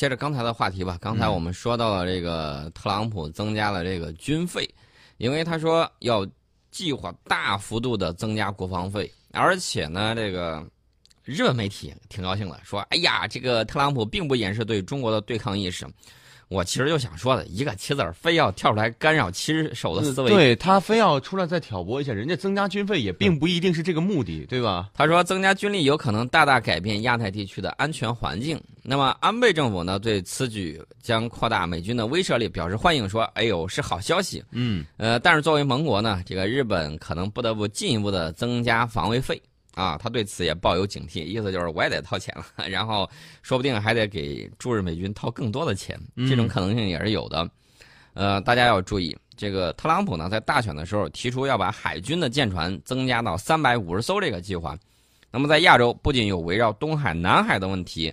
接着刚才的话题吧。刚才我们说到了这个特朗普增加了这个军费，因为他说要计划大幅度的增加国防费，而且呢，这个日本媒体挺高兴的，说：“哎呀，这个特朗普并不掩饰对中国的对抗意识。”我其实就想说的，一个棋子儿非要跳出来干扰棋手的思维，对他非要出来再挑拨一下，人家增加军费也并不一定是这个目的，对吧？他说增加军力有可能大大改变亚太地区的安全环境。那么安倍政府呢，对此举将扩大美军的威慑力表示欢迎，说：“哎呦，是好消息。”嗯，呃，但是作为盟国呢，这个日本可能不得不进一步的增加防卫费。啊，他对此也抱有警惕，意思就是我也得掏钱了，然后说不定还得给驻日美军掏更多的钱，这种可能性也是有的。呃，大家要注意，这个特朗普呢在大选的时候提出要把海军的舰船增加到三百五十艘这个计划。那么在亚洲不仅有围绕东海、南海的问题，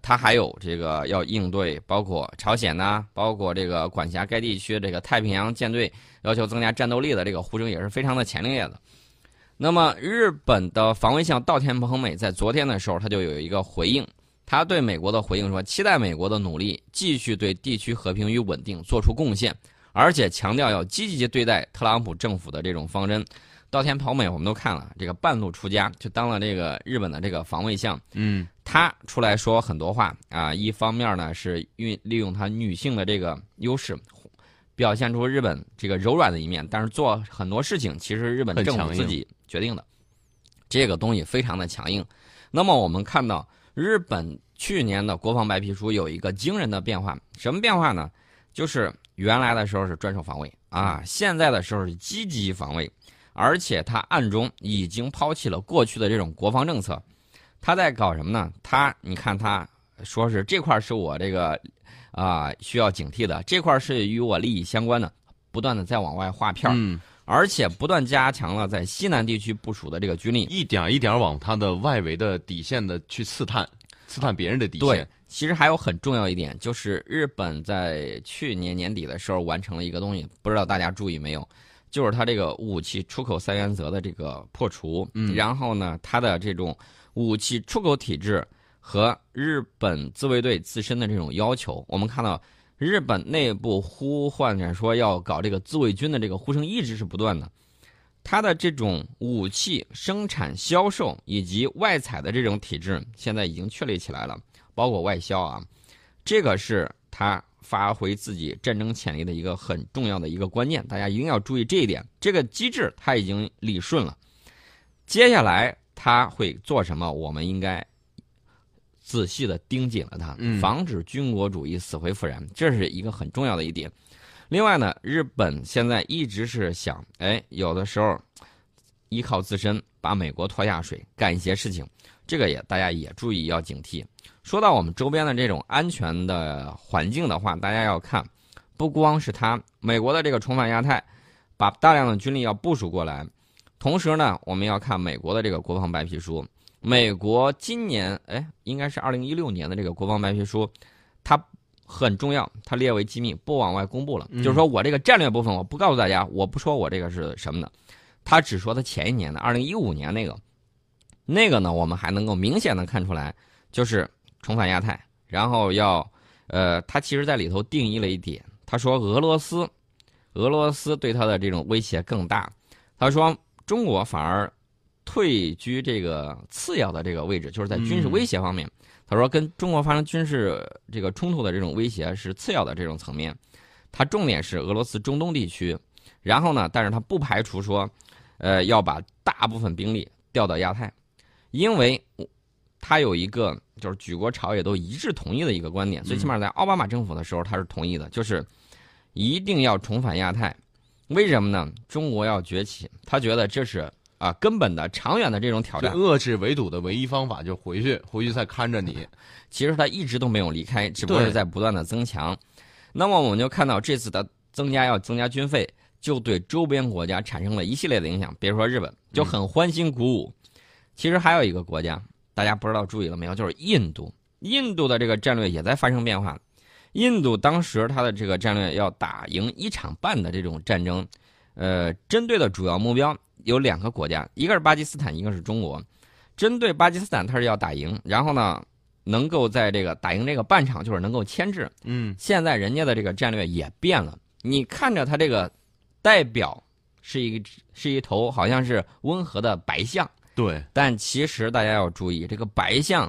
他还有这个要应对包括朝鲜呐，包括这个管辖该地区这个太平洋舰队要求增加战斗力的这个呼声也是非常的强烈的。那么，日本的防卫相稻田朋美在昨天的时候，他就有一个回应，他对美国的回应说，期待美国的努力继续对地区和平与稳定做出贡献，而且强调要积极对待特朗普政府的这种方针。稻田朋美我们都看了，这个半路出家就当了这个日本的这个防卫相，嗯，他出来说很多话啊，一方面呢是运利用他女性的这个优势。表现出日本这个柔软的一面，但是做很多事情其实日本政府自己决定的，这个东西非常的强硬。那么我们看到日本去年的国防白皮书有一个惊人的变化，什么变化呢？就是原来的时候是专守防卫啊，现在的时候是积极防卫，而且他暗中已经抛弃了过去的这种国防政策。他在搞什么呢？他你看他说是这块是我这个。啊，需要警惕的这块是与我利益相关的，不断的在往外划片儿，而且不断加强了在西南地区部署的这个军力，一点一点往它的外围的底线的去刺探，刺探别人的底线。对，其实还有很重要一点，就是日本在去年年底的时候完成了一个东西，不知道大家注意没有，就是它这个武器出口三原则的这个破除，嗯然后呢，它的这种武器出口体制。和日本自卫队自身的这种要求，我们看到日本内部呼唤着说要搞这个自卫军的这个呼声一直是不断的。它的这种武器生产、销售以及外采的这种体制，现在已经确立起来了，包括外销啊，这个是它发挥自己战争潜力的一个很重要的一个关键，大家一定要注意这一点。这个机制它已经理顺了，接下来它会做什么？我们应该。仔细的盯紧了它，防止军国主义死灰复燃，这是一个很重要的一点。另外呢，日本现在一直是想，哎，有的时候依靠自身把美国拖下水，干一些事情，这个也大家也注意要警惕。说到我们周边的这种安全的环境的话，大家要看，不光是它，美国的这个重返亚太，把大量的军力要部署过来，同时呢，我们要看美国的这个国防白皮书。美国今年哎，应该是二零一六年的这个国防白皮书，它很重要，它列为机密，不往外公布了。就是说我这个战略部分，我不告诉大家，我不说我这个是什么的，他只说他前一年的二零一五年那个，那个呢，我们还能够明显的看出来，就是重返亚太，然后要呃，他其实在里头定义了一点，他说俄罗斯，俄罗斯对他的这种威胁更大，他说中国反而。退居这个次要的这个位置，就是在军事威胁方面，他说跟中国发生军事这个冲突的这种威胁是次要的这种层面，他重点是俄罗斯中东地区，然后呢，但是他不排除说，呃，要把大部分兵力调到亚太，因为他有一个就是举国朝野都一致同意的一个观点，最起码在奥巴马政府的时候他是同意的，就是一定要重返亚太，为什么呢？中国要崛起，他觉得这是。啊，根本的、长远的这种挑战，遏制围堵的唯一方法就回去，回去再看着你。其实他一直都没有离开，只不过是在不断的增强。那么我们就看到这次的增加要增加军费，就对周边国家产生了一系列的影响。比如说日本就很欢欣鼓舞。其实还有一个国家，大家不知道注意了没有，就是印度。印度的这个战略也在发生变化。印度当时它的这个战略要打赢一场半的这种战争，呃，针对的主要目标。有两个国家，一个是巴基斯坦，一个是中国。针对巴基斯坦，他是要打赢，然后呢，能够在这个打赢这个半场，就是能够牵制。嗯，现在人家的这个战略也变了，你看着他这个代表是一是一头好像是温和的白象，对，但其实大家要注意，这个白象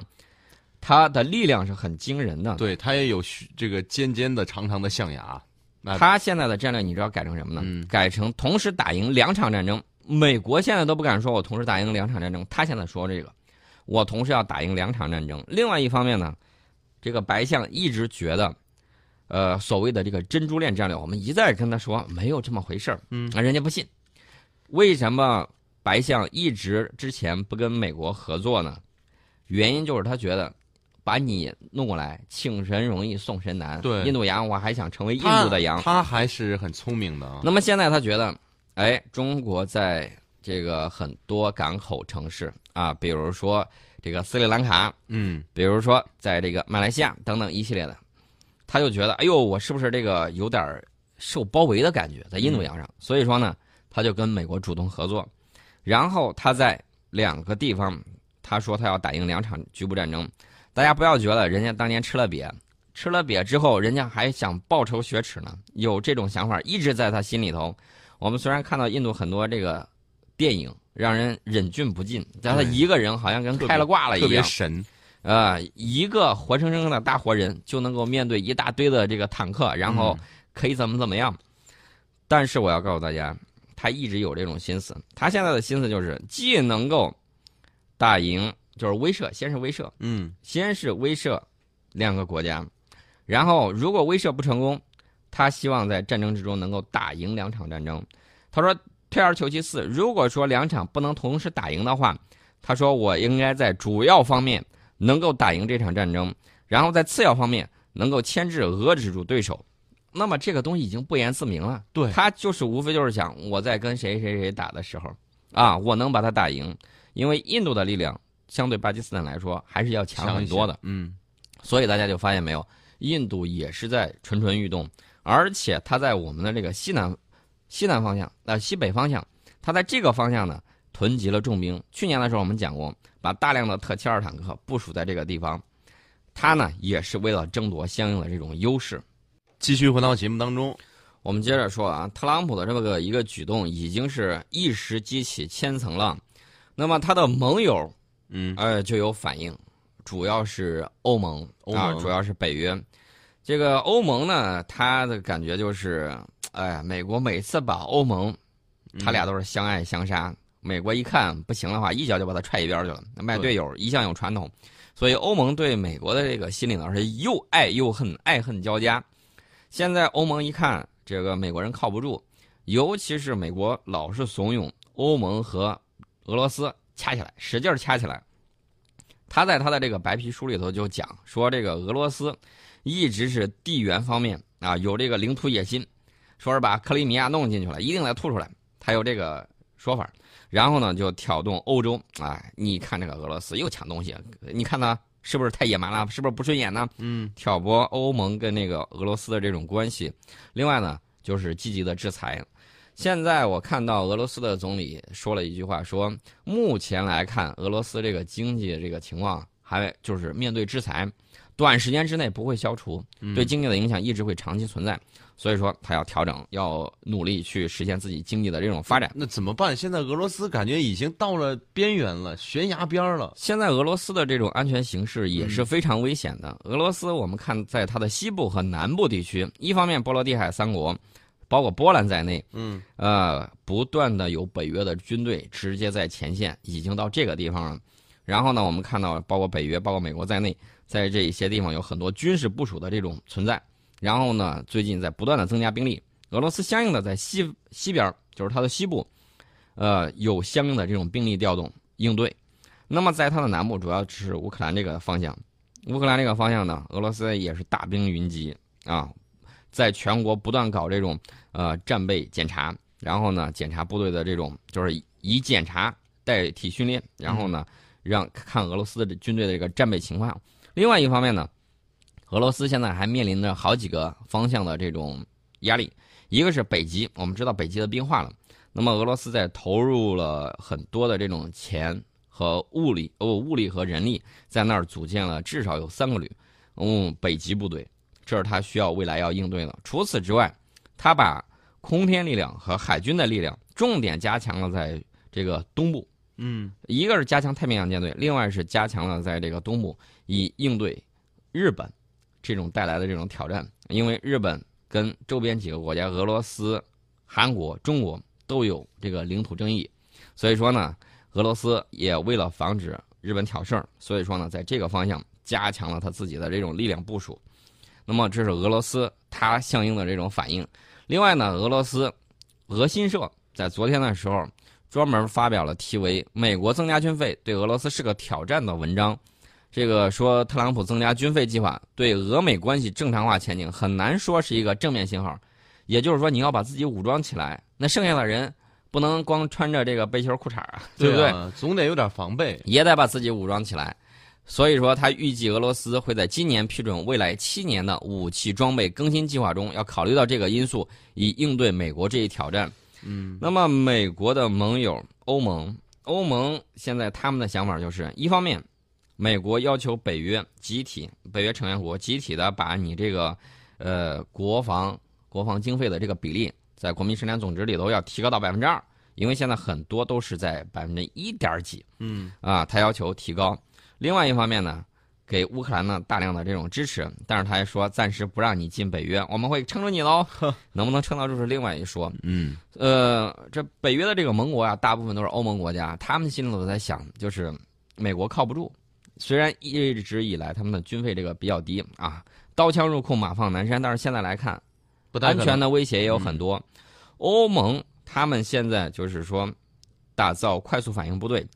它的力量是很惊人的。对，它也有须这个尖尖的、长长的象牙。那他现在的战略你知道改成什么呢？嗯改成同时打赢两场战争。美国现在都不敢说我同时打赢两场战争，他现在说这个，我同时要打赢两场战争。另外一方面呢，这个白象一直觉得，呃，所谓的这个珍珠链战略，我们一再跟他说没有这么回事儿，嗯啊，人家不信。为什么白象一直之前不跟美国合作呢？原因就是他觉得。把你弄过来，请神容易送神难。对印度洋，我还想成为印度的羊。他还是很聪明的啊。那么现在他觉得，哎，中国在这个很多港口城市啊，比如说这个斯里兰卡，嗯，比如说在这个马来西亚等等一系列的，他就觉得，哎呦，我是不是这个有点受包围的感觉在印度洋上？所以说呢，他就跟美国主动合作，然后他在两个地方，他说他要打赢两场局部战争。大家不要觉得人家当年吃了瘪，吃了瘪之后，人家还想报仇雪耻呢，有这种想法一直在他心里头。我们虽然看到印度很多这个电影让人忍俊不禁，但他一个人好像跟开了挂了一样，特别神。啊，一个活生生的大活人就能够面对一大堆的这个坦克，然后嗯可以怎么怎么样。但是我要告诉大家，他一直有这种心思，他现在的心思就是既能够打赢，就是威慑，先是威慑，嗯，先是威慑两个国家，然后如果威慑不成功，他希望在战争之中能够打赢两场战争。他说，退而求其次，如果说两场不能同时打赢的话，他说我应该在主要方面能够打赢这场战争，然后在次要方面能够牵制、遏制住对手。那么这个东西已经不言自明了，对他就是无非就是想我在跟谁谁谁打的时候，啊，我能把他打赢，因为印度的力量相对巴基斯坦来说还是要强很多的。嗯，所以大家就发现没有，印度也是在蠢蠢欲动，而且它在我们的这个西南西南方向，呃西北方向，它在这个方向呢囤积了重兵。去年的时候我们讲过，把大量的特七二坦克部署在这个地方，它呢也是为了争夺相应的这种优势。继续回到节目当中。我们接着说啊，特朗普的这么个一个举动已经是一石激起千层浪，那么他的盟友嗯，呃，就有反应，主要是欧盟欧啊，盟主要是北约。这个欧盟呢，他的感觉就是，哎，美国每次把欧盟，他俩都是相爱相杀。美国一看不行的话，一脚就把他踹一边去了。卖队友一向有传统，所以欧盟对美国的这个心里呢是又爱又恨，爱恨交加。现在欧盟一看这个美国人靠不住，尤其是美国老是怂恿欧盟和俄罗斯掐起来，使劲儿掐起来。他在他的这个白皮书里头就讲说，这个俄罗斯一直是地缘方面啊有这个领土野心，说是把克里米亚弄进去了，一定得吐出来，他有这个说法。然后呢，就挑动欧洲，啊，你看这个俄罗斯又抢东西，你看他是不是太野蛮了？是不是不顺眼呢？嗯，挑拨欧盟跟那个俄罗斯的这种关系。另外呢，就是积极的制裁。现在我看到俄罗斯的总理说了一句话，说目前来看，俄罗斯这个经济这个情况还就是面对制裁，短时间之内不会消除，嗯对经济的影响一直会长期存在。所以说，他要调整，要努力去实现自己经济的这种发展。那怎么办？现在俄罗斯感觉已经到了边缘了，悬崖边儿了。现在俄罗斯的这种安全形势也是非常危险的。俄罗斯我们看在它的西部和南部地区，一方面波罗的海三国，包括波兰在内，嗯，呃，不断的有北约的军队直接在前线，已经到这个地方了。然后呢，我们看到包括北约、包括美国在内，在这一些地方有很多军事部署的这种存在。然后呢，最近在不断的增加兵力，俄罗斯相应的在西西边，就是它的西部，呃，有相应的这种兵力调动应对。那么在它的南部，主要是乌克兰这个方向。乌克兰这个方向呢，俄罗斯也是大兵云集啊，在全国不断搞这种呃战备检查，然后呢检查部队的这种就是以检查代替训练，然后呢让看俄罗斯的军队的这个战备情况。另外一方面呢，俄罗斯现在还面临着好几个方向的这种压力，一个是北极，我们知道北极的冰化了，那么俄罗斯在投入了很多的这种钱和物力哦物力和人力，在那儿组建了至少有三个旅，嗯，北极部队，这是他需要未来要应对的。除此之外，他把空天力量和海军的力量重点加强了在这个东部，嗯一个是加强太平洋舰队，另外是加强了在这个东部以应对日本这种带来的这种挑战，因为日本跟周边几个国家，俄罗斯、韩国、中国都有这个领土争议，所以说呢，俄罗斯也为了防止日本挑事儿，所以说呢，在这个方向加强了他自己的这种力量部署。那么这是俄罗斯它相应的这种反应。另外呢，俄罗斯俄新社在昨天的时候专门发表了题为“美国增加军费对俄罗斯是个挑战”的文章。这个说特朗普增加军费计划对俄美关系正常化前景很难说是一个正面信号。也就是说，你要把自己武装起来，那剩下的人不能光穿着这个背心裤衩啊，对不对？啊总得有点防备。也得把自己武装起来。所以说，他预计俄罗斯会在今年批准未来七年的武器装备更新计划中，要考虑到这个因素，以应对美国这一挑战。嗯那么，美国的盟友欧盟，欧盟现在他们的想法就是，一方面，美国要求北约集体，北约成员国集体的把你这个，呃，国防国防经费的这个比例，在国民生产总值里头要提高到百分之二，因为现在很多都是在百分之一点几。嗯啊，他要求提高。另外一方面呢，给乌克兰呢大量的这种支持，但是他还说暂时不让你进北约，我们会撑住你喽。能不能撑到住是另外一说。嗯呃，这北约的这个盟国啊，大部分都是欧盟国家，他们心里头在想，就是美国靠不住。虽然一直以来他们的军费这个比较低啊，刀枪入库马放南山，但是现在来看，安不安全的威胁也有很多。欧盟他们现在就是说，打造快速反应部队，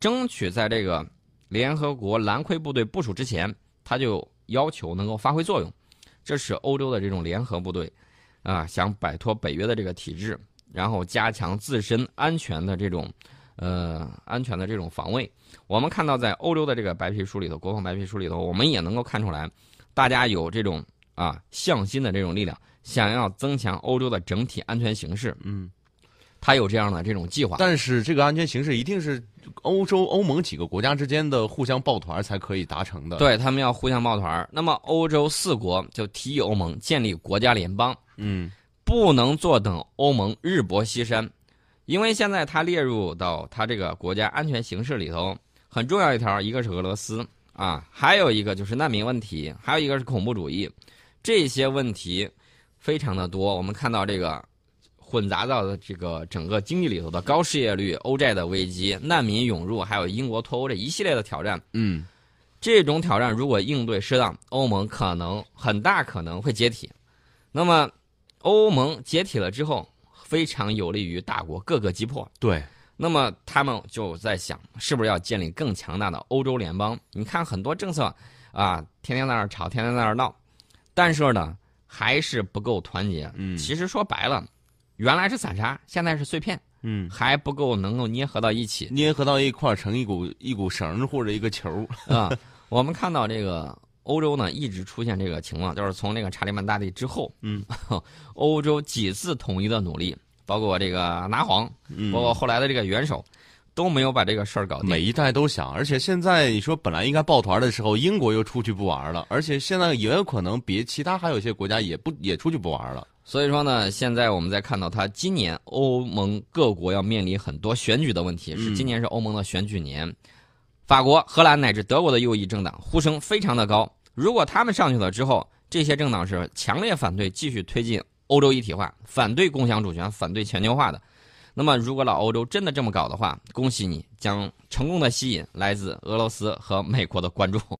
争取在这个联合国蓝盔部队部署之前，他就要求能够发挥作用。这是欧洲的这种联合部队，啊，想摆脱北约的这个体制，然后加强自身安全的这种，呃，安全的这种防卫。我们看到，在欧洲的这个白皮书里头，国防白皮书里头，我们也能够看出来，大家有这种啊向心的这种力量，想要增强欧洲的整体安全形势。嗯，他有这样的这种计划。但是这个安全形势一定是欧洲欧盟几个国家之间的互相抱团才可以达成的。，对他们要互相抱团儿。那么欧洲四国就提议欧盟建立国家联邦，嗯不能坐等欧盟日薄西山，因为现在它列入到它这个国家安全形势里头，很重要一条，一个是俄罗斯啊，还有一个就是难民问题，还有一个是恐怖主义，这些问题非常的多。我们看到这个混杂到的这个整个经济里头的高失业率、欧债的危机、难民涌入，还有英国脱欧这一系列的挑战。嗯这种挑战如果应对适当，欧盟可能很大可能会解体。那么，欧盟解体了之后，非常有利于大国各个击破。对，那么他们就在想，是不是要建立更强大的欧洲联邦？你看很多政策啊，天天在那儿吵，天天在那儿闹，但是呢，还是不够团结。嗯其实说白了，原来是散沙，现在是碎片，嗯，还不够能够捏合到一起。捏合到一块儿成一股一股绳或者一个球儿。啊，我们看到这个欧洲呢，一直出现这个情况，就是从那个查理曼大帝之后，嗯，欧洲几次统一的努力，包括这个拿黄，嗯包括后来的这个元首，都没有把这个事儿搞定。每一代都想，而且现在你说本来应该抱团的时候，英国又出去不玩了，而且现在也有可能别其他还有一些国家也不也出去不玩了。所以说呢，现在我们在看到它今年欧盟各国要面临很多选举的问题，是嗯今年是欧盟的选举年，法国、荷兰乃至德国的右翼政党呼声非常的高。如果他们上去了之后，这些政党是强烈反对继续推进欧洲一体化，反对共享主权，反对全球化的。那么，如果老欧洲真的这么搞的话，恭喜你将成功的吸引来自俄罗斯和美国的关注。